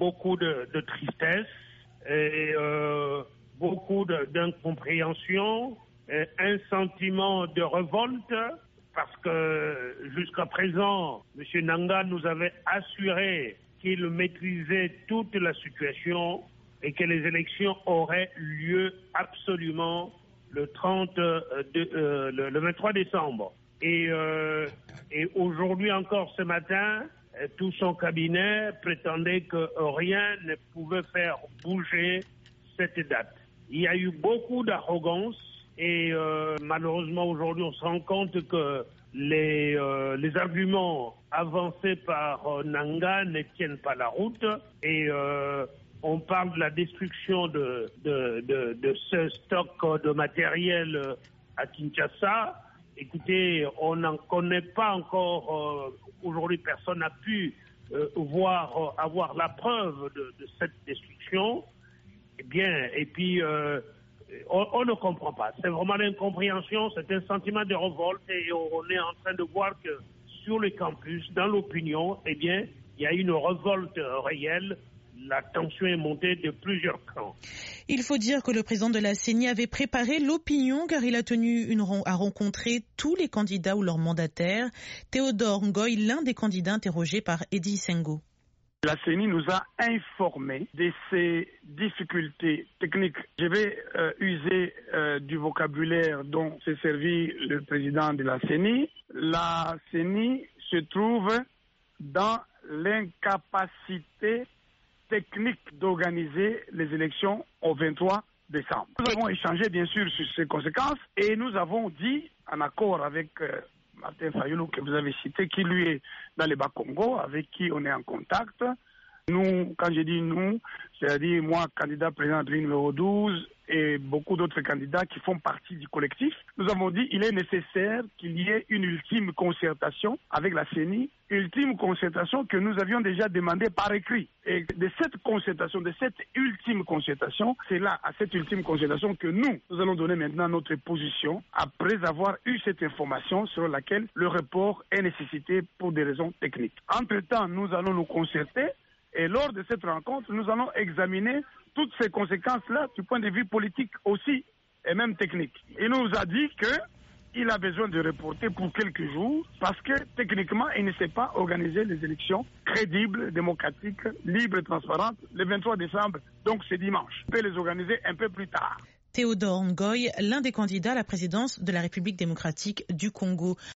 beaucoup de, de tristesse et euh, beaucoup d'incompréhension, un sentiment de révolte parce que jusqu'à présent, M. Nanga nous avait assuré qu'il maîtrisait toute la situation et que les élections auraient lieu absolument le 30, euh, euh, le, 23 décembre. Euh, et aujourd'hui encore ce matin, tout son cabinet prétendait que rien ne pouvait faire bouger cette date. Il y a eu beaucoup d'arrogance et malheureusement aujourd'hui on se rend compte que les, les arguments avancés par Nanga ne tiennent pas la route et on parle de la destruction de, de, ce stock de matériel euh, à Kinshasa. Écoutez, on n'en connaît pas encore. Euh, aujourd'hui, personne n'a pu euh, voir, avoir la preuve de, cette destruction. Eh bien, et puis, on, ne comprend pas. C'est vraiment l'incompréhension, c'est un sentiment de révolte et on est en train de voir que sur le campus, dans l'opinion, eh bien, il y a une révolte réelle la tension est montée de plusieurs camps. Il faut dire que le président de la CENI avait préparé l'opinion car il a tenu une, à rencontrer tous les candidats ou leurs mandataires. Théodore Ngoy, l'un des candidats interrogés par Eddie Sengo. La CENI nous a informés de ces difficultés techniques. Je vais euh, user euh, du vocabulaire dont s'est servi le président de la CENI. La CENI se trouve dans l'incapacité technique d'organiser les élections au 23 décembre. Nous avons échangé bien sûr sur ces conséquences et nous avons dit, en accord avec euh, Martin Fayoulou que vous avez cité, qui lui est dans les Bas-Congo, avec qui on est en contact. Nous, quand je dis nous, c'est-à-dire moi, candidat président de numéro 12, et beaucoup d'autres candidats qui font partie du collectif, nous avons dit qu'il est nécessaire qu'il y ait une ultime concertation avec la CENI, ultime concertation que nous avions déjà demandée par écrit. Et de cette concertation, de cette ultime concertation, c'est là, à cette ultime concertation, que nous, nous allons donner maintenant notre position après avoir eu cette information sur laquelle le report est nécessité pour des raisons techniques. Entre-temps, nous allons nous concerter et lors de cette rencontre, nous allons examiner toutes ces conséquences-là du point de vue politique aussi et même technique. Il nous a dit qu'il a besoin de reporter pour quelques jours parce que techniquement, il ne sait pas organiser les élections crédibles, démocratiques, libres et transparentes le 23 décembre, donc c'est dimanche. Il peut les organiser un peu plus tard. Théodore Ngoy, l'un des candidats à la présidence de la République démocratique du Congo.